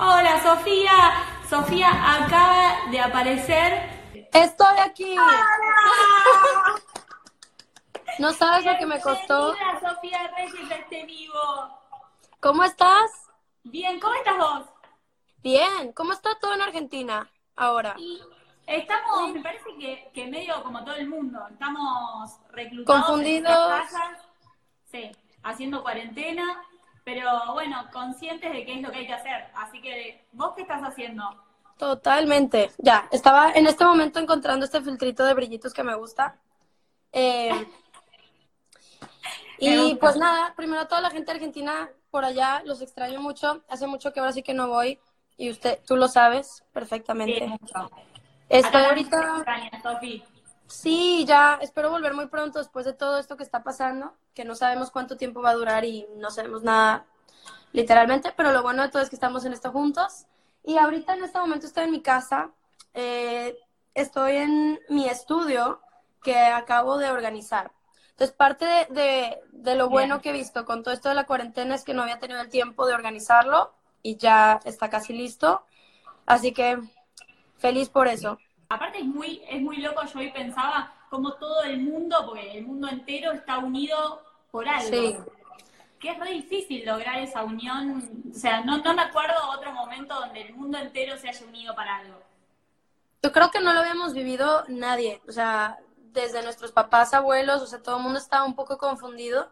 Hola Sofía, Sofía acaba de aparecer. Estoy aquí. No sabes lo que me costó. Bienvenida, Sofía Reyes este vivo. ¿Cómo estás? Bien, ¿cómo estás vos? Bien. ¿Cómo está todo en Argentina ahora? Y estamos, me parece que, que medio como todo el mundo, estamos reclutados. Confundidos. En casas, sí, haciendo cuarentena, pero bueno, conscientes de qué es lo que hay que hacer. Así que, ¿vos qué estás haciendo? Totalmente. Ya, estaba en este momento encontrando este filtrito de brillitos que me gusta. Eh, y gusta. pues nada, primero a toda la gente argentina por allá, los extraño mucho. Hace mucho que ahora sí que no voy y usted, tú lo sabes perfectamente. Sí, mucho. Estoy ahorita, extraña, Sofi. Sí, ya, espero volver muy pronto después de todo esto que está pasando, que no sabemos cuánto tiempo va a durar y no sabemos nada literalmente, pero lo bueno de todo es que estamos en esto juntos. Y ahorita en este momento estoy en mi casa, eh, estoy en mi estudio que acabo de organizar. Entonces, parte de, de- de lo bueno Bien. que he visto con todo esto de la cuarentena es que no había tenido el tiempo de organizarlo y ya está casi listo. Así que feliz por eso. Aparte es muy, es muy loco, yo hoy pensaba como todo el mundo, porque el mundo entero está unido por algo. Sí. Que es re difícil lograr esa unión. O sea, no, no me acuerdo otro momento donde el mundo entero se haya unido para algo. Yo creo que no lo habíamos vivido nadie, o sea, desde nuestros papás, abuelos, o sea, todo el mundo estaba un poco confundido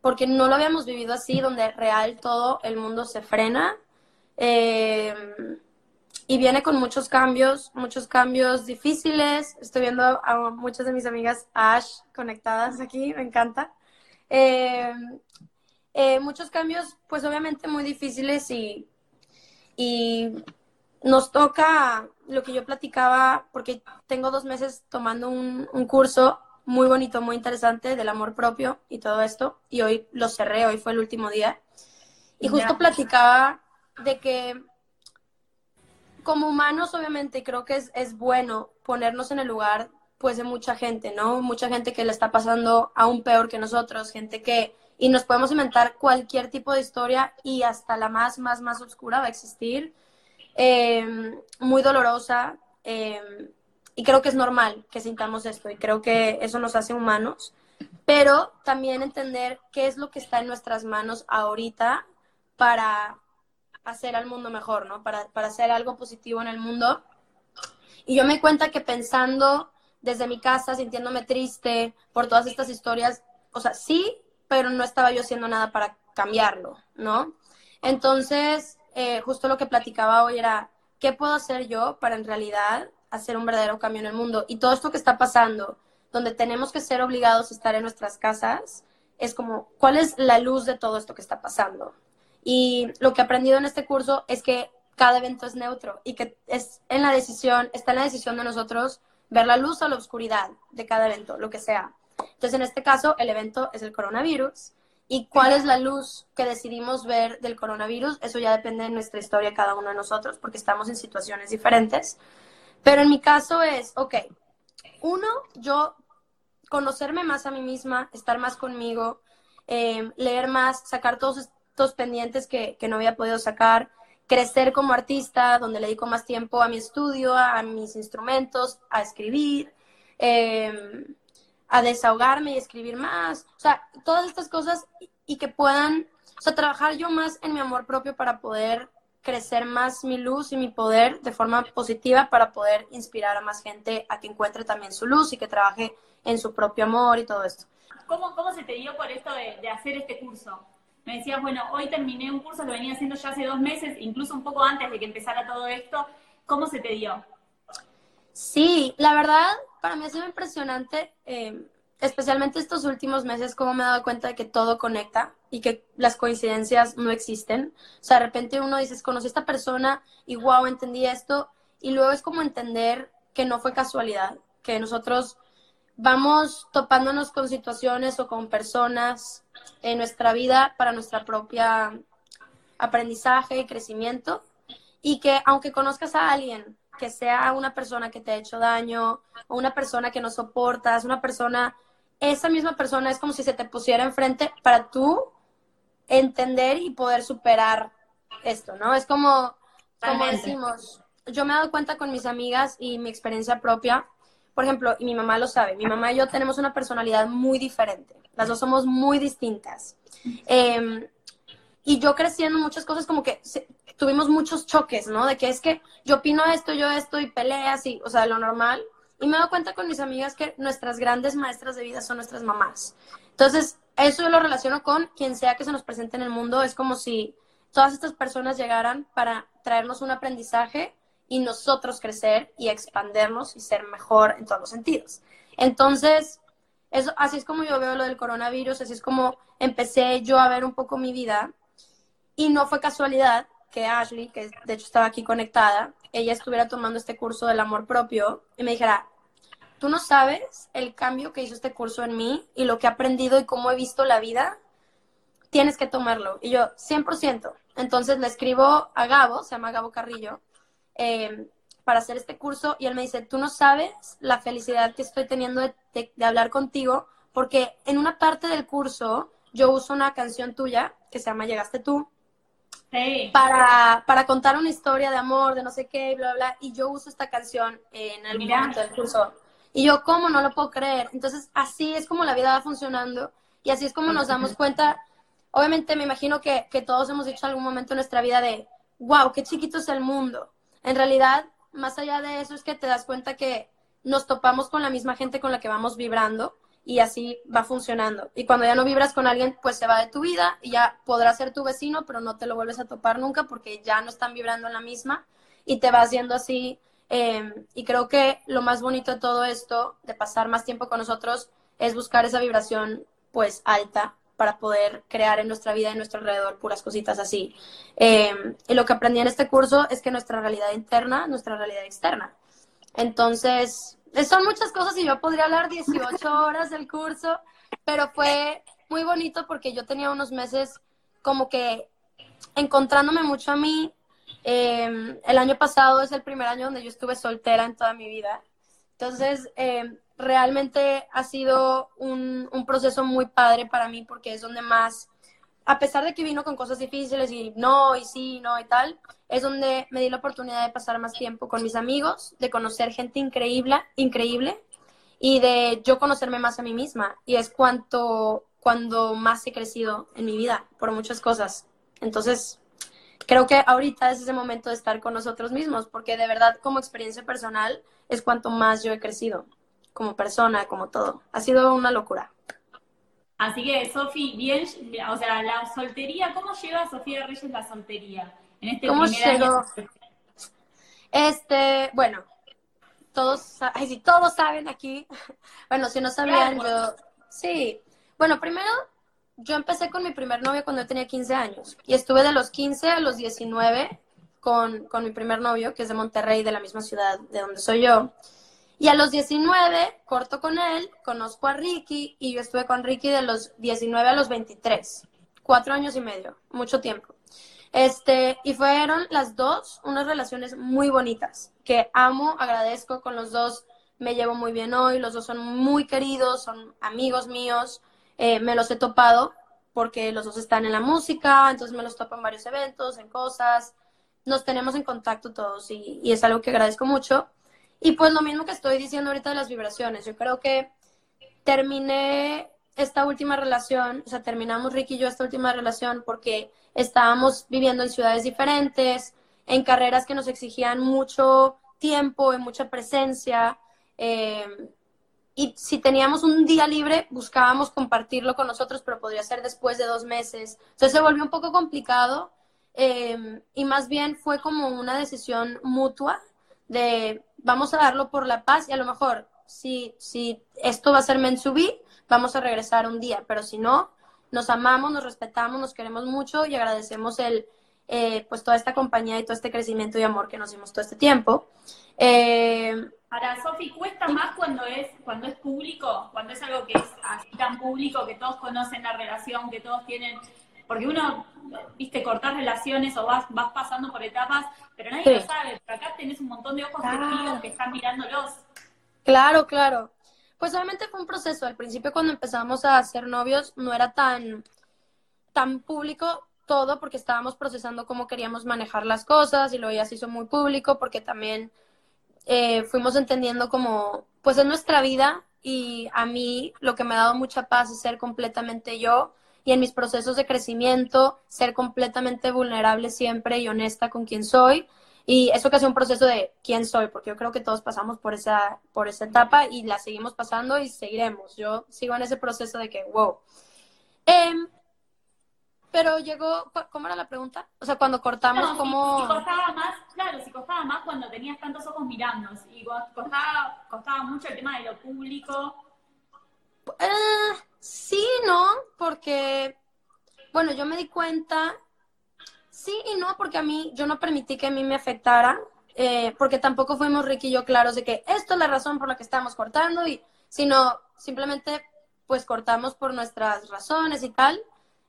porque no lo habíamos vivido así, donde real todo el mundo se frena eh, y viene con muchos cambios, muchos cambios difíciles. Estoy viendo a muchas de mis amigas Ash conectadas aquí, me encanta. Eh, eh, muchos cambios, pues obviamente muy difíciles y, y nos toca lo que yo platicaba, porque tengo dos meses tomando un, un curso muy bonito, muy interesante del amor propio y todo esto, y hoy lo cerré, hoy fue el último día. Y justo platicaba de que como humanos, obviamente, creo que es, es bueno ponernos en el lugar, pues, de mucha gente, ¿no? Mucha gente que le está pasando aún peor que nosotros, gente que, y nos podemos inventar cualquier tipo de historia y hasta la más, más, más oscura va a existir, eh, muy dolorosa, eh, y creo que es normal que sintamos esto, y creo que eso nos hace humanos, pero también entender qué es lo que está en nuestras manos ahorita para hacer al mundo mejor, ¿no? Para, para hacer algo positivo en el mundo. Y yo me cuenta que pensando desde mi casa, sintiéndome triste por todas estas historias, o sea, sí, pero no estaba yo haciendo nada para cambiarlo, ¿no? Entonces, eh, justo lo que platicaba hoy era, ¿qué puedo hacer yo para en realidad hacer un verdadero cambio en el mundo? Y todo esto que está pasando, donde tenemos que ser obligados a estar en nuestras casas, es como, ¿cuál es la luz de todo esto que está pasando? Y lo que he aprendido en este curso es que cada evento es neutro y que es en la decisión, está en la decisión de nosotros ver la luz o la oscuridad de cada evento, lo que sea. Entonces, en este caso, el evento es el coronavirus. ¿Y cuál es la luz que decidimos ver del coronavirus? Eso ya depende de nuestra historia, cada uno de nosotros, porque estamos en situaciones diferentes. Pero en mi caso es, ok, uno, yo conocerme más a mí misma, estar más conmigo, eh, leer más, sacar todos estos pendientes que, que no había podido sacar, crecer como artista, donde le dedico más tiempo a mi estudio, a mis instrumentos, a escribir, eh, a desahogarme y escribir más. O sea, todas estas cosas y, y que puedan, o sea, trabajar yo más en mi amor propio para poder crecer más mi luz y mi poder de forma positiva para poder inspirar a más gente a que encuentre también su luz y que trabaje en su propio amor y todo esto. ¿Cómo, cómo se te dio por esto de, de hacer este curso? Me decías, bueno, hoy terminé un curso, lo venía haciendo ya hace dos meses, incluso un poco antes de que empezara todo esto. ¿Cómo se te dio? Sí, la verdad, para mí ha sido impresionante, eh, especialmente estos últimos meses, cómo me he dado cuenta de que todo conecta y que las coincidencias no existen. O sea, de repente uno dice, conocí a esta persona y wow, entendí esto. Y luego es como entender que no fue casualidad, que nosotros vamos topándonos con situaciones o con personas en nuestra vida para nuestra propia aprendizaje y crecimiento. Y que aunque conozcas a alguien que sea una persona que te ha hecho daño o una persona que no soportas, una persona, esa misma persona es como si se te pusiera enfrente para tú entender y poder superar esto, ¿no? Es como como decimos, yo me he dado cuenta con mis amigas y mi experiencia propia, por ejemplo, y mi mamá lo sabe, mi mamá y yo tenemos una personalidad muy diferente, las dos somos muy distintas. Em, y yo creciendo muchas cosas como que tuvimos muchos choques, ¿no? De que es que yo opino esto, yo esto y peleas y, o sea, lo normal. Y me doy cuenta con mis amigas que nuestras grandes maestras de vida son nuestras mamás. Entonces, eso yo lo relaciono con quien sea que se nos presente en el mundo. Es como si todas estas personas llegaran para traernos un aprendizaje y nosotros crecer y expandernos y ser mejor en todos los sentidos. Entonces, eso, así es como yo veo lo del coronavirus, así es como empecé yo a ver un poco mi vida. Y no fue casualidad que Ashley, que de hecho estaba aquí conectada, ella estuviera tomando este curso del amor propio y me dijera, tú no sabes el cambio que hizo este curso en mí y lo que he aprendido y cómo he visto la vida, tienes que tomarlo. Y yo, 100%. Entonces le escribo a Gabo, se llama Gabo Carrillo, eh, para hacer este curso y él me dice, tú no sabes la felicidad que estoy teniendo de, de, hablar contigo porque en una parte del curso yo uso una canción tuya que se llama Llegaste tú. Para, para contar una historia de amor, de no sé qué, bla, bla, bla. Y yo uso esta canción en el momento del curso. Y yo, ¿cómo? No lo puedo creer. Entonces, así es como la vida va funcionando y así es como nos damos cuenta. Obviamente, me imagino que, que todos hemos dicho en algún momento en nuestra vida de, wow, qué chiquito es el mundo. En realidad, más allá de eso, es que te das cuenta que nos topamos con la misma gente con la que vamos vibrando y así va funcionando. Y cuando ya no vibras con alguien, pues se va de tu vida y ya podrá ser tu vecino, pero no te lo vuelves a topar nunca porque ya no están vibrando en la misma y te vas yendo así. Em, y creo que lo más bonito de todo esto, de pasar más tiempo con nosotros, es buscar esa vibración pues alta para poder crear en nuestra vida y en nuestro alrededor puras cositas así. Em, y lo que aprendí en este curso es que nuestra realidad interna, nuestra realidad externa. Entonces, son muchas cosas y yo podría hablar 18 horas del curso, pero fue muy bonito porque yo tenía unos meses como que encontrándome mucho a mí. Em, el año pasado es el primer año donde yo estuve soltera en toda mi vida. Entonces, em, realmente ha sido un, un proceso muy padre para mí porque es donde más a pesar de que vino con cosas difíciles y no, y sí, no, y tal, es donde me di la oportunidad de pasar más tiempo con mis amigos, de conocer gente increíble, increíble, y de yo conocerme más a mí misma. Y es cuanto, cuando más he crecido en mi vida, por muchas cosas. Entonces, creo que ahorita es ese momento de estar con nosotros mismos, porque de verdad, como experiencia personal, es cuanto más yo he crecido, como persona, como todo. Ha sido una locura. Así que, Sofi, bien, o sea, la soltería, ¿cómo lleva Sofía Reyes la soltería? En este ¿Cómo llegó? Este, bueno, todos, ay, sí, todos saben aquí. Bueno, si no sabían, yo, sí. Bueno, primero, yo empecé con mi primer novio cuando yo tenía 15 años y estuve de los 15 a los 19 con, con mi primer novio, que es de Monterrey, de la misma ciudad de donde soy yo. Y a los 19, corto con él, conozco a Ricky y yo estuve con Ricky de los 19 a los 23. Cuatro años y medio, mucho tiempo. Este, y fueron las dos unas relaciones muy bonitas, que amo, agradezco con los dos, me llevo muy bien hoy, los dos son muy queridos, son amigos míos, eh, me los he topado porque los dos están en la música, entonces me los topo en varios eventos, en cosas, nos tenemos en contacto todos y, y es algo que agradezco mucho. Y pues lo mismo que estoy diciendo ahorita de las vibraciones, yo creo que terminé esta última relación, o sea, terminamos Ricky y yo esta última relación porque estábamos viviendo en ciudades diferentes, en carreras que nos exigían mucho tiempo y mucha presencia. Eh, y si teníamos un día libre, buscábamos compartirlo con nosotros, pero podría ser después de dos meses. Entonces se volvió un poco complicado eh, y más bien fue como una decisión mutua de vamos a darlo por la paz y a lo mejor si, si esto va a ser mensubí, vamos a regresar un día, pero si no, nos amamos, nos respetamos, nos queremos mucho y agradecemos el, eh, pues toda esta compañía y todo este crecimiento y amor que nos dimos todo este tiempo. Eh, Ahora, Sofi, ¿cuesta más cuando es, cuando es público? Cuando es algo que es así tan público, que todos conocen la relación, que todos tienen porque uno, viste, cortar relaciones o vas, vas pasando por etapas, pero nadie lo sabe, pero acá tenés un montón de ojos testigos que están mirándolos. Claro, claro. Pues obviamente fue un proceso. Al principio cuando empezamos a ser novios no era tan, tan público todo porque estábamos procesando cómo queríamos manejar las cosas y luego ya se hizo muy público porque también eh, fuimos entendiendo como, pues es nuestra vida y a mí lo que me ha dado mucha paz es ser completamente yo y en mis procesos de crecimiento ser completamente vulnerable siempre y honesta con quien soy y eso que hace un proceso de quién soy, porque yo creo que todos pasamos por esa, por esa etapa y la seguimos pasando y seguiremos. Yo sigo en ese proceso de que, wow. Em, pero llegó, ¿cómo era la pregunta? O sea, cuando cortamos, no, ¿cómo...? Si, costaba más, claro, si costaba más cuando tenías tantos ojos mirando, y costaba, costaba mucho el tema de lo público. Eh, sí, ¿no? Porque, bueno, yo me di cuenta, sí y no, porque a mí, yo no permití que a mí me afectara, eh, porque tampoco fuimos Ricky y yo claros de que esto es la razón por la que estamos cortando, y sino simplemente pues cortamos por nuestras razones y tal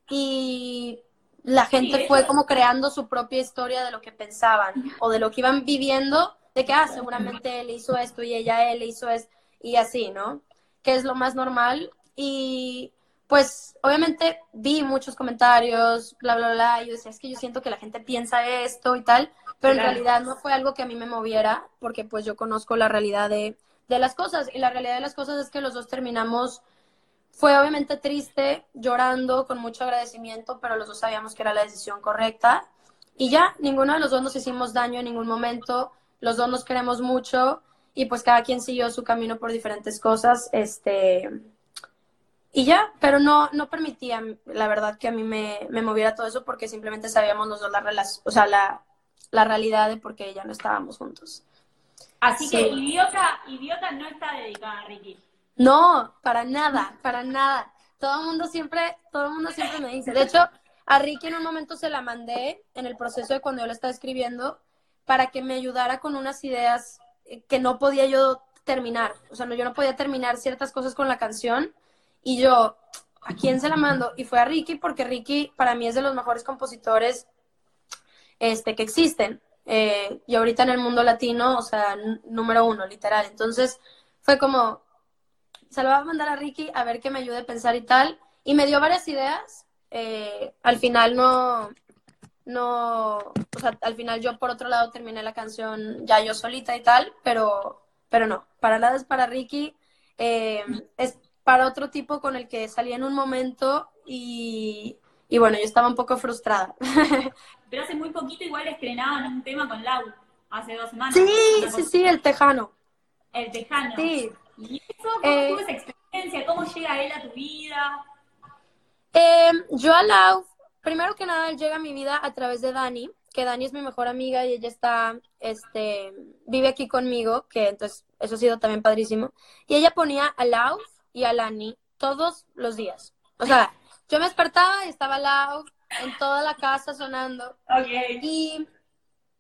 y la gente fue como creando su propia historia de lo que pensaban o de lo que iban viviendo, de que, ah, seguramente él hizo esto y ella él hizo esto y así, ¿no? Que es lo más normal. Y pues obviamente vi muchos comentarios, bla, bla, bla, y yo decía, es que yo siento que la gente piensa esto y tal, pero en realidad no fue algo que a mí me moviera, porque pues yo conozco la realidad de, de las cosas, y la realidad de las cosas es que los dos terminamos fue obviamente triste, llorando, con mucho agradecimiento, pero los dos sabíamos que era la decisión correcta. Y ya, ninguno de los dos nos hicimos daño en ningún momento, los dos nos queremos mucho y pues cada quien siguió su camino por diferentes cosas, este... Y ya, pero no, no permitía, la verdad, que a mí me, me moviera todo eso porque simplemente sabíamos los dos la relación, o sea, la, la realidad de por qué ya no estábamos juntos. Así que idiota, idiota no está dedicada a Ricky. No, para nada, para nada. Todo el mundo siempre, todo el mundo siempre me dice. De hecho, a Ricky en un momento se la mandé en el proceso de cuando yo la estaba escribiendo para que me ayudara con unas ideas eh, que no podía yo terminar. O sea, no, yo no podía terminar ciertas cosas con la canción. Y yo, ¿a quién se la mando? Y fue a Ricky porque Ricky para mí es de los mejores compositores este, que existen. Eh, y ahorita en el mundo latino, o sea, número uno, literal. Entonces, fue como, se lo va a mandar a Ricky a ver que me ayude a pensar y tal. Y me dio varias ideas. Eh, al final no, no, o sea, al final yo por otro lado terminé la canción ya yo solita y tal, pero, pero no, para nada es para Ricky, eh, es para otro tipo con el que salí en un momento y, y bueno, yo estaba un poco frustrada. pero hace muy poquito igual estrenaban un tema con Lau, hace dos semanas. Sí, sí, sí, el Tejano. El Tejano. Sí. ¿Y eso? ¿Cómo eh, esa experiencia? ¿Cómo llega él a tu vida? Eh, yo a Lau, primero que nada, él llega a mi vida a través de Dani, que Dani es mi mejor amiga y ella está, este, vive aquí conmigo, que entonces eso ha sido también padrísimo. Y ella ponía a Lau y a Lani todos los días. O sea, yo me despertaba y estaba Lau en toda la casa sonando. Okay. Y,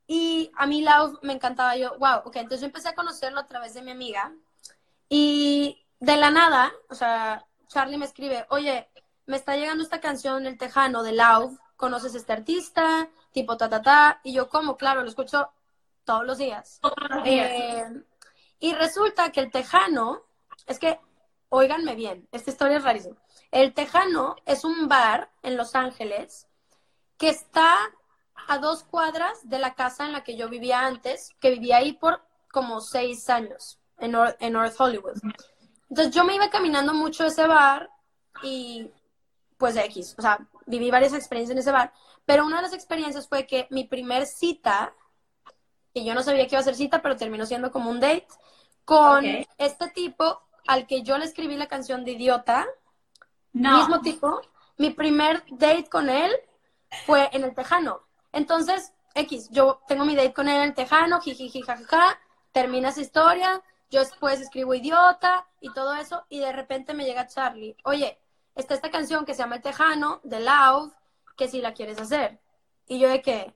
y a mí Lau me encantaba. Yo, wow, ok, entonces yo empecé a conocerlo a través de mi amiga y de la nada, o sea, Charlie me escribe, oye, me está llegando esta canción, El Tejano, de Lau, ¿conoces a este artista? Tipo, ta, ta, ta. Y yo, como, claro, lo escucho todos los días. Eh, y resulta que El Tejano, es que, óiganme bien, esta historia es rarísima. El Tejano es un bar en Los Ángeles que está a dos cuadras de la casa en la que yo vivía antes, que vivía ahí por como seis años en, North Hollywood. Entonces yo me iba caminando mucho a ese bar y pues X, o sea, viví varias experiencias en ese bar, pero una de las experiencias fue que mi primer cita, y yo no sabía que iba a ser cita, pero terminó siendo como un date, con este tipo al que yo le escribí la canción de Idiota, mismo tipo, mi primer date con él fue en el Tejano. Entonces, X, yo tengo mi date con él en el Tejano, jiji, jajaja, termina esa historia, yo después escribo idiota y todo eso, y de repente me llega Charlie, oye, está esta canción que se llama El Tejano, de Loud, que si la quieres hacer. Y yo de que,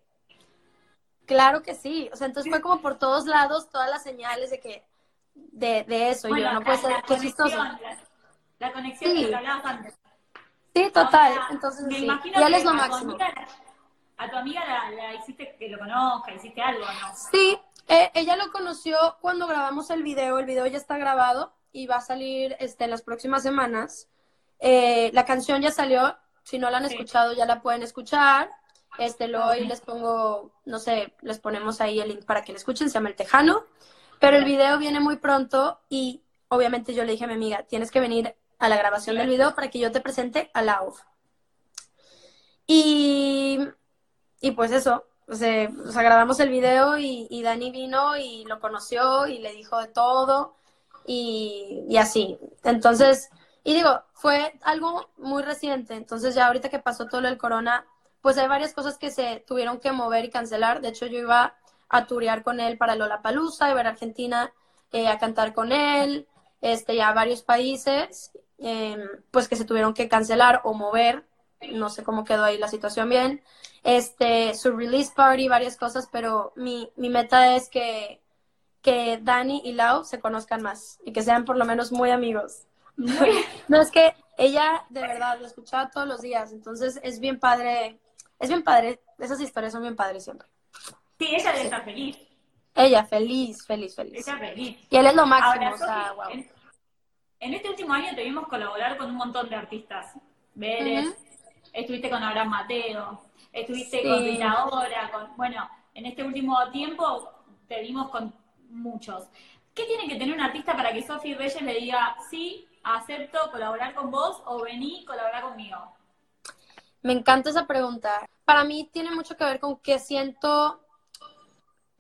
claro que sí. O sea, entonces fue como por todos lados, todas las señales de que, de, de eso. y yo no puede ser, qué chistoso. La, conexión sí. que hablabas antes. Sí, total. entonces, sí. y él es lo máximo. a tu amiga la, la, hiciste que lo conozca, hiciste algo, ¿no? Sí, eh, ella lo conoció cuando grabamos el video, el video ya está grabado y va a salir este, en las próximas semanas. Eh, la canción ya salió, Si no la han Sí. escuchado, ya la pueden escuchar. Este, luego ahí les pongo, no sé, les ponemos ahí el link para que la escuchen, se llama El Tejano. Pero el video viene muy pronto y obviamente yo le dije a mi amiga, tienes que venir a la grabación del video para que yo te presente a Lau. Y, y pues eso, o sea, grabamos el video y, y Dani vino y lo conoció y le dijo de todo y, y así. Entonces, y digo, fue algo muy reciente. Entonces ya ahorita que pasó todo el corona, pues hay varias cosas que se tuvieron que mover y cancelar. De hecho, yo iba a turear con él para Lollapalooza, iba a ir a Argentina eh, a cantar con él, este, ya varios países, eh, pues que se tuvieron que cancelar o mover. No sé cómo quedó ahí la situación bien. Este, su release party, varias cosas, pero mi, mi meta es que, que Dani y Lau se conozcan más y que sean por lo menos muy amigos. No, es que ella de verdad lo escuchaba todos los días, entonces es bien padre, es bien padre, esas historias son bien padres siempre. Sí, ella debe estar feliz. Ella feliz, feliz, feliz. Ella feliz. Y él es lo máximo, Ahora, o sea, Sofi, wow. en, en este último año te vimos colaborar con un montón de artistas. Vélez, estuviste con Abraham Mateo, estuviste Sí. con Rita Ora, con, bueno, en este último tiempo te vimos con muchos. ¿Qué tiene que tener un artista para que Sofi Reyes le diga, sí, acepto colaborar con vos o vení, colaborar conmigo? Me encanta esa pregunta. Para mí tiene mucho que ver con qué siento,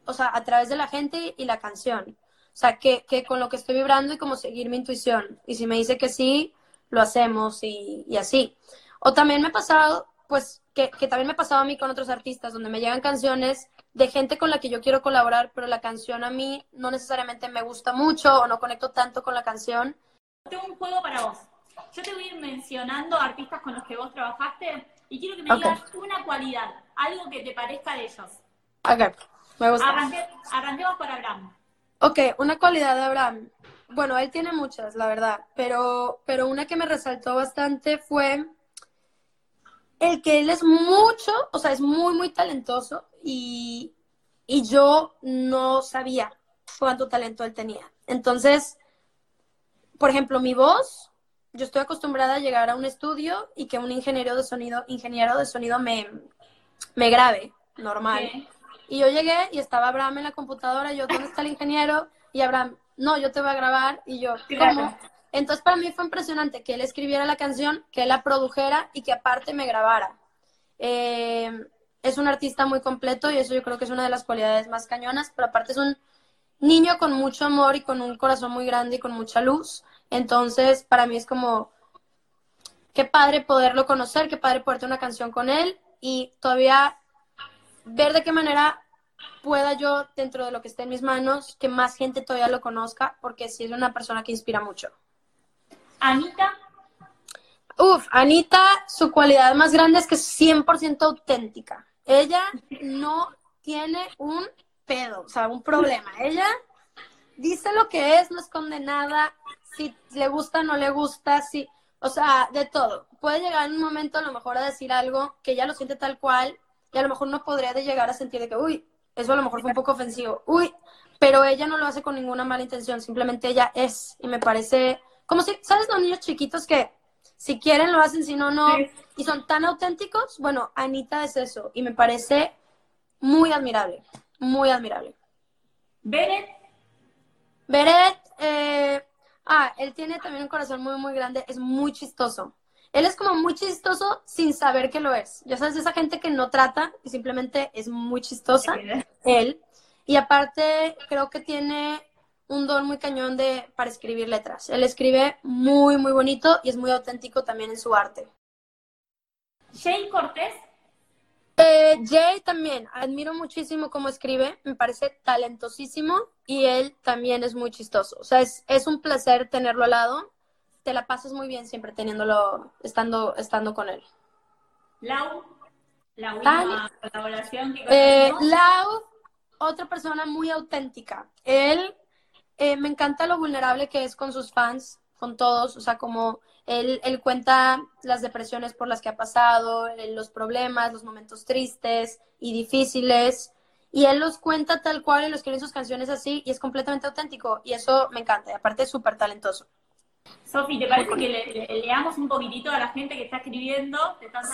o sea, a través de la gente y la canción. O sea, que, que con lo que estoy vibrando y como seguir mi intuición. Y si me dice que sí, lo hacemos y, y así. O también me ha pasado, pues, que, que también me ha pasado a mí con otros artistas, donde me llegan canciones de gente con la que yo quiero colaborar, pero la canción a mí no necesariamente me gusta mucho o no conecto tanto con la canción. Tengo un juego para vos. Yo te voy a ir mencionando artistas con los que vos trabajaste y quiero que me Ok. digas una cualidad, algo que te parezca de ellos. Ok, me gusta. Arranque- arranquemos por Abraham. Ok, una cualidad de Abraham. Bueno, él tiene muchas, la verdad, pero, pero una que me resaltó bastante fue el que él es mucho, o sea, es muy, muy talentoso y, y yo no sabía cuánto talento él tenía. Entonces, por ejemplo, mi voz, yo estoy acostumbrada a llegar a un estudio y que un ingeniero de sonido, ingeniero de sonido me, me grabe, normal. Sí. Y yo llegué y estaba Abraham en la computadora, y yo, ¿dónde está el ingeniero? Y Abraham, no, yo te voy a grabar. Y yo. ¿cómo? Entonces para mí fue impresionante que él escribiera la canción, que él la produjera y que aparte me grabara. Eh, es un artista muy completo y eso yo creo que es una de las cualidades más cañonas, pero aparte es un niño con mucho amor y con un corazón muy grande y con mucha luz. Entonces para mí es como, qué padre poderlo conocer, qué padre poder tener una canción con él y todavía ver de qué manera pueda yo, dentro de lo que esté en mis manos, que más gente todavía lo conozca, porque sí es una persona que inspira mucho. Anita, Uf, Anita, su cualidad más grande es que es 100% auténtica. Ella no tiene un pedo, o sea, un problema. Ella dice lo que es, no esconde nada, si le gusta, no le gusta, si, o sea, de todo. Puede llegar en un momento a lo mejor a decir algo que ella lo siente tal cual y a lo mejor no podría de llegar a sentir de que, uy, eso a lo mejor fue un poco ofensivo, uy, pero ella no lo hace con ninguna mala intención, simplemente ella es y me parece, como si, ¿sabes los niños chiquitos que si quieren lo hacen, si no, no, Sí. y son tan auténticos? Bueno, Anita es eso y me parece muy admirable, muy admirable. Bennett, Beret, eh, ah, él tiene también un corazón muy, muy grande, es muy chistoso. Él es como muy chistoso sin saber que lo es. Ya sabes, esa gente que no trata y simplemente es muy chistosa, él. Y aparte, creo que tiene un don muy cañón de, para escribir letras. Él escribe muy, muy bonito y es muy auténtico también en su arte. Jay Cortés, Eh, Jay también, admiro muchísimo cómo escribe, me parece talentosísimo y él también es muy chistoso. O sea, es, es un placer tenerlo al lado, te la pasas muy bien siempre teniéndolo, estando, estando con él. Lau, la última Dale. colaboración que Eh. Lau, otra persona muy auténtica. Él, eh, me encanta lo vulnerable que es con sus fans, con todos, o sea, como él, él cuenta las depresiones por las que ha pasado, eh, los problemas, los momentos tristes y difíciles, y él los cuenta tal cual y los quiere en sus canciones así, y es completamente auténtico, y eso me encanta, y aparte es súper talentoso. Sofi, ¿te parece que le, leamos un poquitito a la gente que está escribiendo?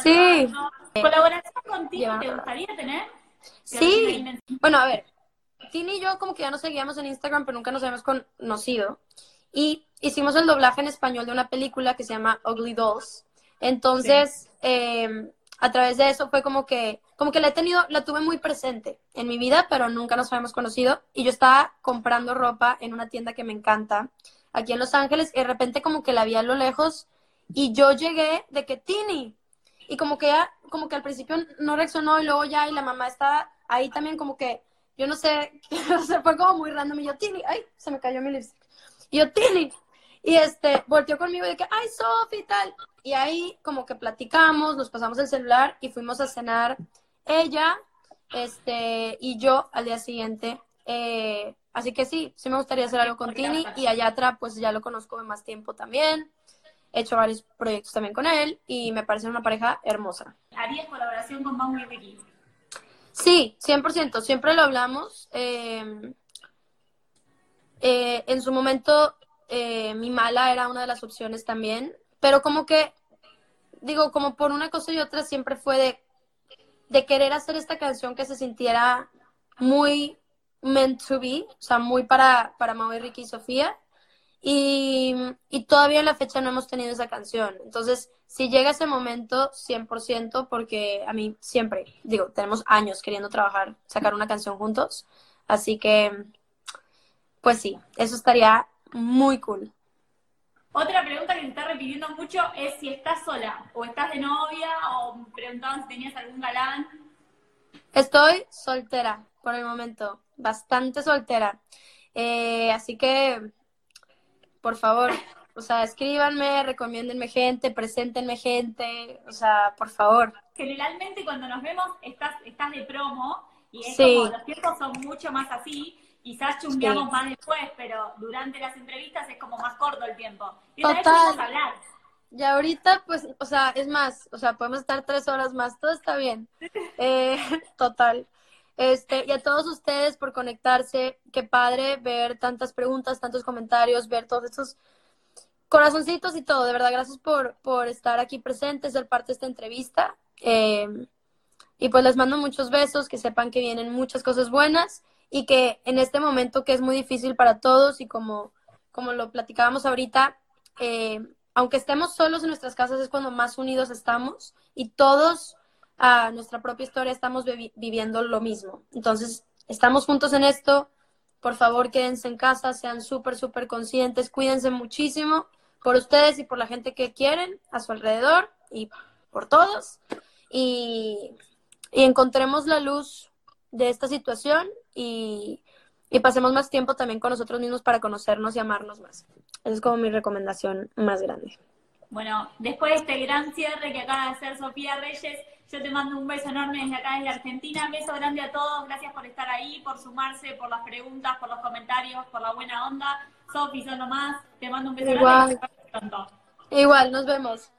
sí. ¿Colaboración contigo te gustaría tener? Sí. Bueno, a ver, Tini y yo como que ya nos seguíamos en Instagram, pero nunca nos habíamos conocido. Y hicimos el doblaje en español de una película que se llama Ugly Dolls. Entonces, em, a través de eso fue como que, como que la he tenido, la tuve muy presente en mi vida, pero nunca nos habíamos conocido. Y yo estaba comprando ropa en una tienda que me encanta, aquí en Los Ángeles, y de repente como que la vi a lo lejos, y yo llegué de que Tini, y como que ya, como que al principio no reaccionó, y luego ya, y la mamá estaba ahí también como que, yo no sé, fue como muy random, y yo, Tini, ay, se me cayó mi lipstick. Y yo, Tini, y este, volteó conmigo y de que, ay, Sofi, tal. Y ahí como que platicamos, nos pasamos el celular y fuimos a cenar ella, este, y yo al día siguiente. Eh, así que sí, sí me gustaría hacer algo con Tini y allá atrás pues ya lo conozco de más tiempo también. He hecho varios proyectos también con él y me parece una pareja hermosa. ¿Harías colaboración con Mau y Ricky? Sí, 100%, siempre lo hablamos. Eh, eh, en su momento eh, mi mala era una de las opciones también, pero como que, digo, como por una cosa y otra siempre fue de, de querer hacer esta canción que se sintiera muy meant to be, o sea, muy para, para Mau y Ricky y Sofía. Y, y, todavía en la fecha no hemos tenido esa canción. Entonces, si llega ese momento, 100%, porque a mí siempre, digo, tenemos años queriendo trabajar, sacar una canción juntos. Así que, pues sí, eso estaría muy cool. Otra pregunta que se está repitiendo mucho es si estás sola o estás de novia o preguntaban si tenías algún galán. Estoy soltera por el momento, bastante soltera. Eh, así que, por favor, o sea, escríbanme, recomiéndenme gente, preséntenme gente, o sea, por favor. Generalmente cuando nos vemos estás, estás de promo y es como los tiempos son mucho más así quizás chumbeamos más después, pero durante las entrevistas es como más corto el tiempo. Y Total. hablar. Y ahorita, pues, o sea, es más, o sea, podemos estar tres horas más, todo está bien. Eh, total. Este, y a todos ustedes por conectarse, qué padre ver tantas preguntas, tantos comentarios, ver todos estos corazoncitos y todo. De verdad, gracias por, por estar aquí presentes, ser parte de esta entrevista. Eh, y pues les mando muchos besos, que sepan que vienen muchas cosas buenas y que en este momento que es muy difícil para todos y como, como lo platicábamos ahorita, eh, aunque estemos solos en nuestras casas es cuando más unidos estamos y todos a nuestra propia historia estamos viviendo lo mismo. Entonces, estamos juntos en esto. Por favor, quédense en casa, sean súper, súper conscientes, cuídense muchísimo por ustedes y por la gente que quieren a su alrededor y por todos. Y, y encontremos la luz de esta situación y, pasemos más tiempo también con nosotros mismos para conocernos y amarnos más. Esa es como mi recomendación más grande. Bueno, después de este gran cierre que acaba de hacer Sofía Reyes, yo te mando un beso enorme desde acá, desde Argentina. beso grande a todos. Gracias por estar ahí, por sumarse, por las preguntas, por los comentarios, por la buena onda. Sofi, son más. Te mando un beso Igual. grande. Igual, nos vemos.